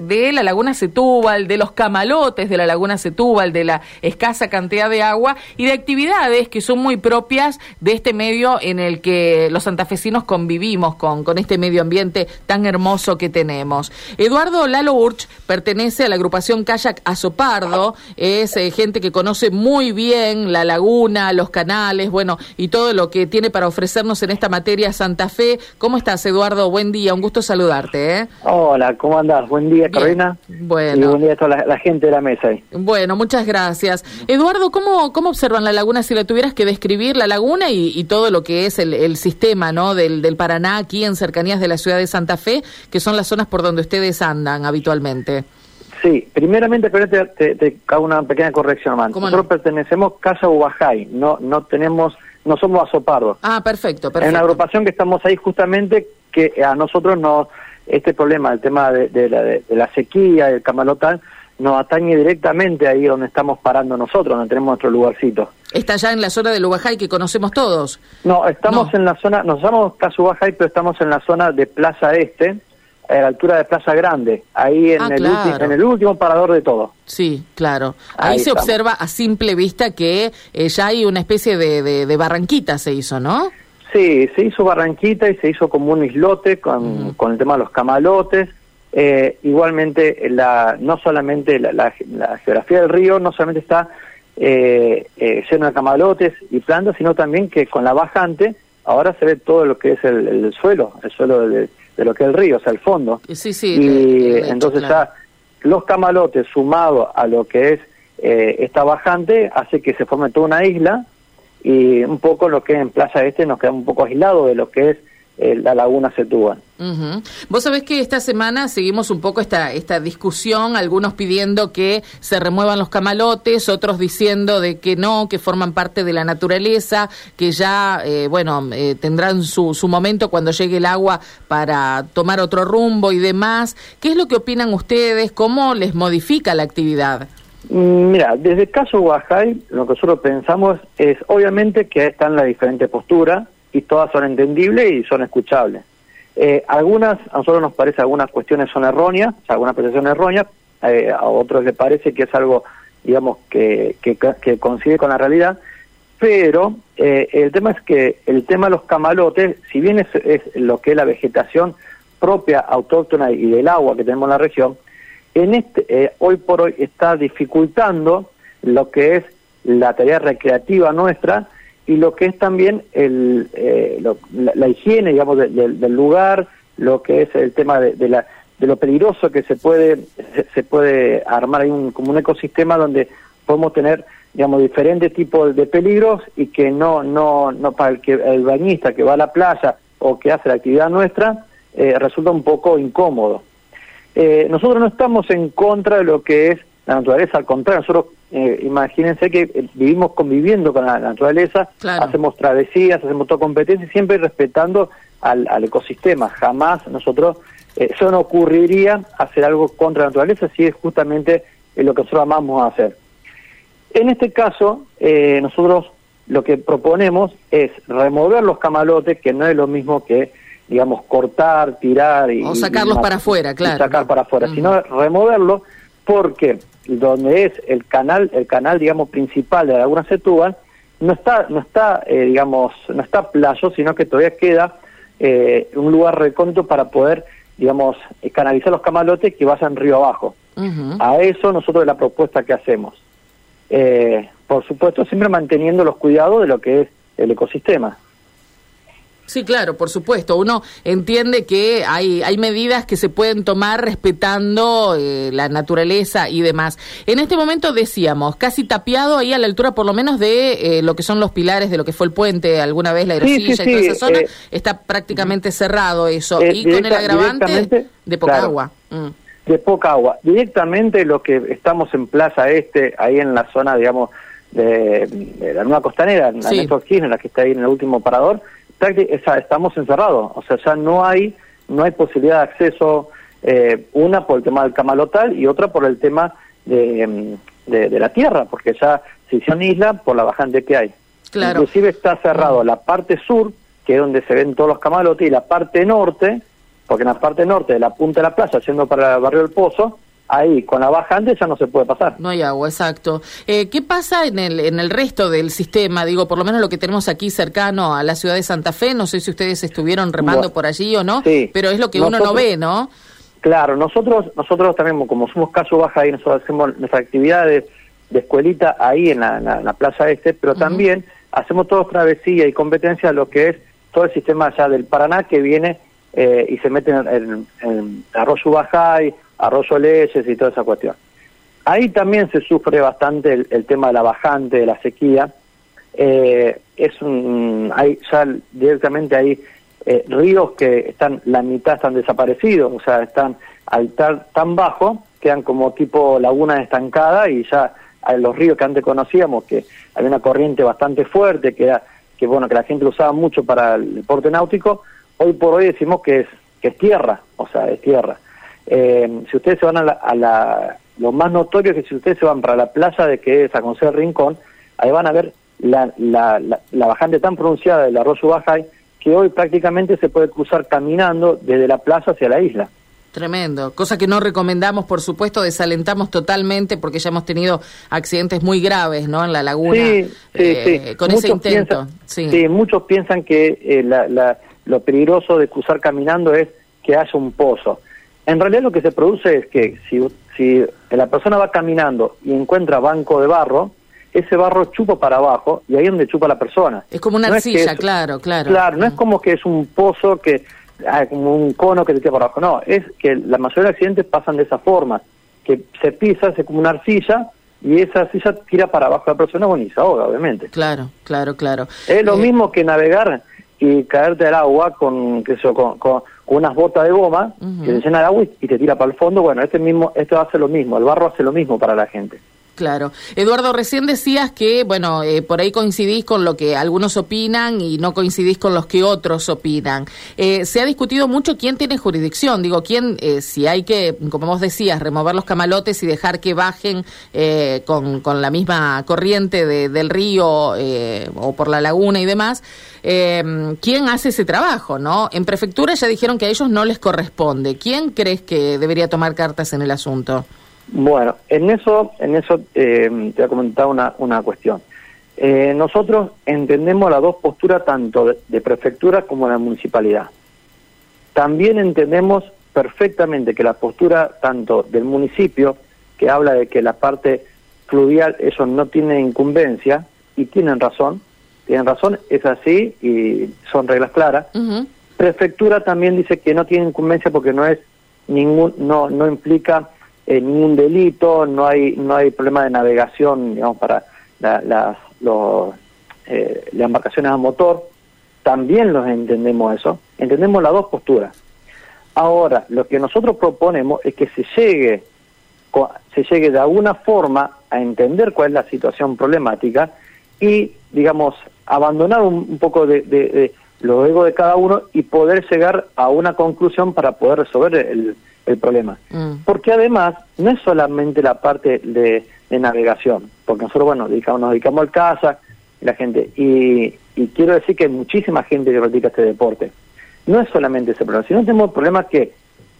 de la laguna Setúbal, de los camalotes de la laguna Setúbal, de la escasa cantidad de agua y de actividades que son muy propias de este medio en el que los santafesinos convivimos con, con este medio ambiente tan hermoso que tenemos. Eduardo Lalo Urch pertenece a la agrupación Kayak Azopardo, es eh, gente que conoce muy bien la laguna, los canales, bueno, y todo lo que tiene para ofrecernos en esta materia Santa Fe. ¿Cómo estás, Eduardo? Buen día, un gusto saludarte. ¿eh? Hola, ¿cómo andás? Buen día, Carolina. Bueno. Y buen día a toda la, gente de la mesa. Ahí. Bueno, muchas gracias. Eduardo, ¿cómo, ¿cómo observan la laguna si la tuvieras que describir la laguna y, todo lo que es el, sistema ¿no? Del, del, Paraná aquí en cercanías de la ciudad de Santa Fe, que son las zonas por donde ustedes andan habitualmente? Sí, primeramente, pero te, te, hago una pequeña corrección, man. Nosotros pertenecemos Casa Ubajay, no, no tenemos, no somos azopardos. Ah, perfecto, perfecto. Es una agrupación que estamos ahí justamente que a nosotros nos, este problema, el tema de, la, de, la sequía, el camalotán, nos atañe directamente ahí donde estamos parando nosotros, donde tenemos nuestro lugarcito. ¿Está ya en la zona de Ubajay que conocemos todos? No, estamos en la zona, nos llamamos Casa Ubajay, pero estamos en la zona de Plaza Este, a la altura de Plaza Grande, ahí en, ah, el, en el último parador de todo. Sí, claro. Ahí, se observa a simple vista que eh, ya hay una especie de, de, barranquita, se hizo, ¿no? Sí, se hizo barranquita y se hizo como un islote con, con el tema de los camalotes. Eh, igualmente, la, no solamente la, geografía del río no solamente está eh, eh, lleno de camalotes y plantas, sino también que con la bajante ahora se ve todo lo que es el, suelo, el suelo de, de lo que es el río, o sea, el fondo. Sí, sí, y entonces ya los camalotes sumados a lo que es eh, esta bajante hace que se forme toda una isla y un poco lo que es en Plaza Este nos queda un poco aislado de lo que es eh, la laguna Setúbal. Vos sabés que esta semana seguimos un poco esta, esta discusión, algunos pidiendo que se remuevan los camalotes, otros diciendo de que no, que forman parte de la naturaleza, que ya, eh, bueno, eh, tendrán su, su momento cuando llegue el agua para tomar otro rumbo y demás. ¿Qué es lo que opinan ustedes? ¿Cómo les modifica la actividad? Mm, mira, desde el caso Guajay, lo que nosotros pensamos es, obviamente, que están las diferentes posturas, y todas son entendibles y son escuchables. Eh, algunas, a nosotros nos parece algunas cuestiones son erróneas, algunas percepciones erróneas, eh, a otros les parece que es algo, digamos, que, que, que coincide con la realidad, pero eh, el tema es que el tema de los camalotes, si bien es, es, lo que es la vegetación propia, autóctona y del agua que tenemos en la región, en este, hoy por hoy está dificultando lo que es la tarea recreativa nuestra, y lo que es también el, eh, la, higiene, digamos, del lugar, lo que es el tema de, la, de lo peligroso que se puede, se, puede armar ahí un, como un ecosistema donde podemos tener, digamos, diferentes tipos de peligros y que no, no, no para el, que, el bañista que va a la playa o que hace la actividad nuestra, eh, resulta un poco incómodo. Eh, nosotros no estamos en contra de lo que es la naturaleza, al contrario, nosotros eh, imagínense que eh, vivimos conviviendo con la naturaleza, hacemos travesías, hacemos toda competencia, siempre respetando al, ecosistema. Jamás nosotros, eh, eso no ocurriría hacer algo contra la naturaleza si es justamente lo que nosotros amamos hacer. En este caso, nosotros lo que proponemos es remover los camalotes, que no es lo mismo que, digamos, cortar, tirar y... O sacarlos para afuera, claro. sacar para afuera, sino removerlo porque donde es el canal, el canal digamos principal de la Laguna Setúbal, no está, no está, eh, digamos, no está playo, sino que todavía queda eh, un lugar recóndito para poder, digamos, canalizar los camalotes que vayan río abajo. A eso nosotros es la propuesta que hacemos. Eh, por supuesto, siempre manteniendo los cuidados de lo que es el ecosistema. Sí, claro, por supuesto. Uno entiende que hay, hay medidas que se pueden tomar respetando eh, la naturaleza y demás. En este momento decíamos, casi tapiado ahí a la altura por lo menos de eh, lo que son los pilares de lo que fue el puente alguna vez, la aerosilla y toda esa zona, eh, está prácticamente cerrado eso. y con el agravante de poca agua. Mm. De poca agua. Directamente lo que estamos en Plaza Este, ahí en la zona, digamos, de, la nueva costanera, en la en la que está ahí en el último parador, estamos encerrados, o sea, ya no hay, no hay posibilidad de acceso, eh, una por el tema del camalotal y otra por el tema de, de, la tierra, porque ya se una isla por la bajante que hay. Claro. Inclusive está cerrado la parte sur, que es donde se ven todos los camalotes, y la parte norte, porque en la parte norte de la punta de la plaza, yendo para el barrio del Pozo, ahí con la bajante ya no se puede pasar. No hay agua, exacto. Eh, ¿Qué pasa en el, en el resto del sistema? Digo, por lo menos lo que tenemos aquí cercano a la ciudad de Santa Fe, no sé si ustedes estuvieron remando por allí o no, pero es lo que uno no ve, ¿no? Claro, nosotros nosotros también, como somos caso baja y nosotros hacemos nuestras actividades de escuelita ahí en la, Plaza Este, pero también hacemos todo travesía y competencia lo que es todo el sistema allá del Paraná que viene eh, y se mete en, en, Arroyo Bajay, Arroyo Leyes y toda esa cuestión. Ahí también se sufre bastante el, tema de la bajante, de la sequía. Eh, es un, hay ya directamente hay eh, ríos que están, la mitad están desaparecidos, o sea, están al estar tan bajo, quedan como tipo laguna estancada y ya los ríos que antes conocíamos, que había una corriente bastante fuerte, que era, que bueno, que la gente usaba mucho para el deporte náutico, hoy por hoy decimos que es, que es tierra, o sea, es tierra. Eh, si ustedes se van a la, a la, lo más notorio es que si ustedes se van para la plaza de que es Aconsejo Rincón, ahí van a ver la, la, la, bajante tan pronunciada del arroyo Bajay, que hoy prácticamente se puede cruzar caminando desde la plaza hacia la isla. Tremendo, cosa que no recomendamos, por supuesto, desalentamos totalmente porque ya hemos tenido accidentes muy graves, ¿no? En la laguna. Sí, sí, eh, sí. Con ese intento. sí. muchos piensan que eh, la, lo peligroso de cruzar caminando es que haya un pozo. En realidad lo que se produce es que si, si la persona va caminando y encuentra banco de barro, ese barro chupa para abajo y ahí es donde chupa la persona. Es como una arcilla, claro, claro. Claro, no es como que es un pozo que hay como un cono que te tira para abajo, no, es que la mayoría de accidentes pasan de esa forma, que se pisa, hace como una arcilla y esa arcilla tira para abajo a la persona bueno, y se ahoga, obviamente. Claro, claro, claro. Es lo eh, mismo que navegar y caerte al agua con, con, con, unas botas de goma que se llena de agua y, te tira para el fondo. Bueno, este mismo, esto hace lo mismo, el barro hace lo mismo para la gente. Claro. Eduardo, recién decías que, bueno, eh, por ahí coincidís con lo que algunos opinan y no coincidís con los que otros opinan. Eh, se ha discutido mucho quién tiene jurisdicción. Digo, quién, eh, si hay que, como vos decías, remover los camalotes y dejar que bajen con, con, la misma corriente del río o por la laguna y demás, ¿quién hace ese trabajo, no? En prefectura ya dijeron que a ellos no les corresponde. ¿Quién crees que debería tomar cartas en el asunto? Bueno, en eso, en eso eh, te voy a comentar una, una cuestión. Eh, nosotros entendemos las dos posturas tanto de, prefectura como de la municipalidad. También entendemos perfectamente que la postura tanto del municipio, que habla de que la parte fluvial, eso no tiene incumbencia, y tienen razón, tienen razón, es así y son reglas claras. Prefectura también dice que no tiene incumbencia porque no es ningún, no, no implica eh, ningún delito, no hay no hay problema de navegación, digamos, para las los, eh, las embarcaciones a motor. También los entendemos eso, entendemos las dos posturas. Ahora, lo que nosotros proponemos es que se llegue se llegue de alguna forma a entender cuál es la situación problemática y, digamos, abandonar un, poco de, de, de los egos de cada uno y poder llegar a una conclusión para poder resolver el, el problema. Mm. Porque además no es solamente la parte de, navegación, porque nosotros, bueno, dedicamos, nos dedicamos al caza, la gente, y, quiero decir que hay muchísima gente que practica este deporte. No es solamente ese problema, sino tenemos el problema que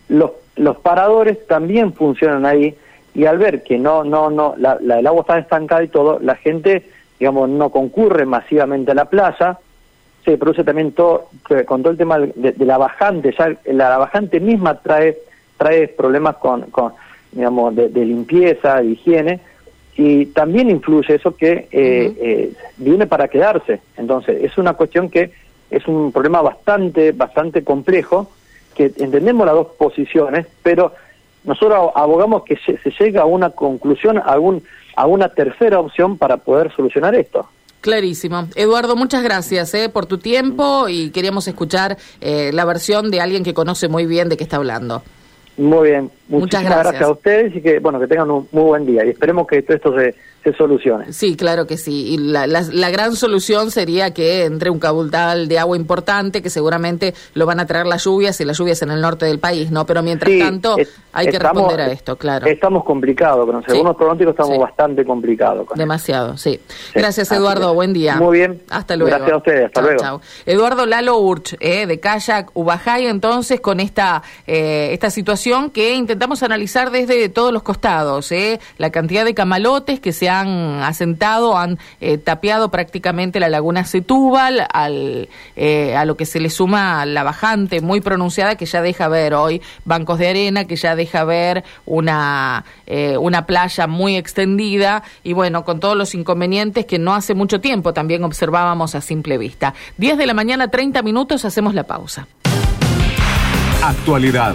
los, los paradores también funcionan ahí y al ver que no, no, no, la, el agua está estancada y todo, la gente, digamos, no concurre masivamente a la playa, se produce también todo, con todo el tema de, la bajante, ya la bajante misma trae trae problemas con, con digamos, de, limpieza, de higiene, y también influye eso que eh, eh, viene para quedarse. Entonces, es una cuestión que es un problema bastante, bastante complejo, que entendemos las dos posiciones, pero nosotros abogamos que se, se llegue a una conclusión, a, un, a una tercera opción para poder solucionar esto. Clarísimo. Eduardo, muchas gracias eh, por tu tiempo y queríamos escuchar eh, la versión de alguien que conoce muy bien de qué está hablando. Muy bien, Muchas Muchísimas gracias. a ustedes y que bueno que tengan un muy buen día y esperemos que todo esto se, se solucione. Sí, claro que sí. Y la, la- la gran solución sería que entre un cabultal de agua importante, que seguramente lo van a traer las lluvias y las lluvias en el norte del país, ¿no? Pero mientras Sí, tanto es- hay que estamos- responder a esto, claro. Estamos complicados, con según Sí. los pronósticos estamos Sí. bastante complicados. Demasiado, sí. Sí, Gracias, Eduardo. Buen día. Muy bien. Hasta luego. Gracias a ustedes. Hasta Chau, luego. chau. Eduardo Lalo Urch, eh, de Kayak Ubajay, entonces, con esta, eh, esta situación que intentamos analizar desde todos los costados. Eh, la cantidad de camalotes que se han asentado, han eh, tapiado prácticamente la laguna Setúbal, al, eh, a lo que se le suma la bajante muy pronunciada que ya deja ver hoy bancos de arena, que ya deja ver una, una playa muy extendida y bueno, con todos los inconvenientes que no hace mucho tiempo también observábamos a simple vista. 10 de la mañana, 30 minutos, hacemos la pausa. Actualidad.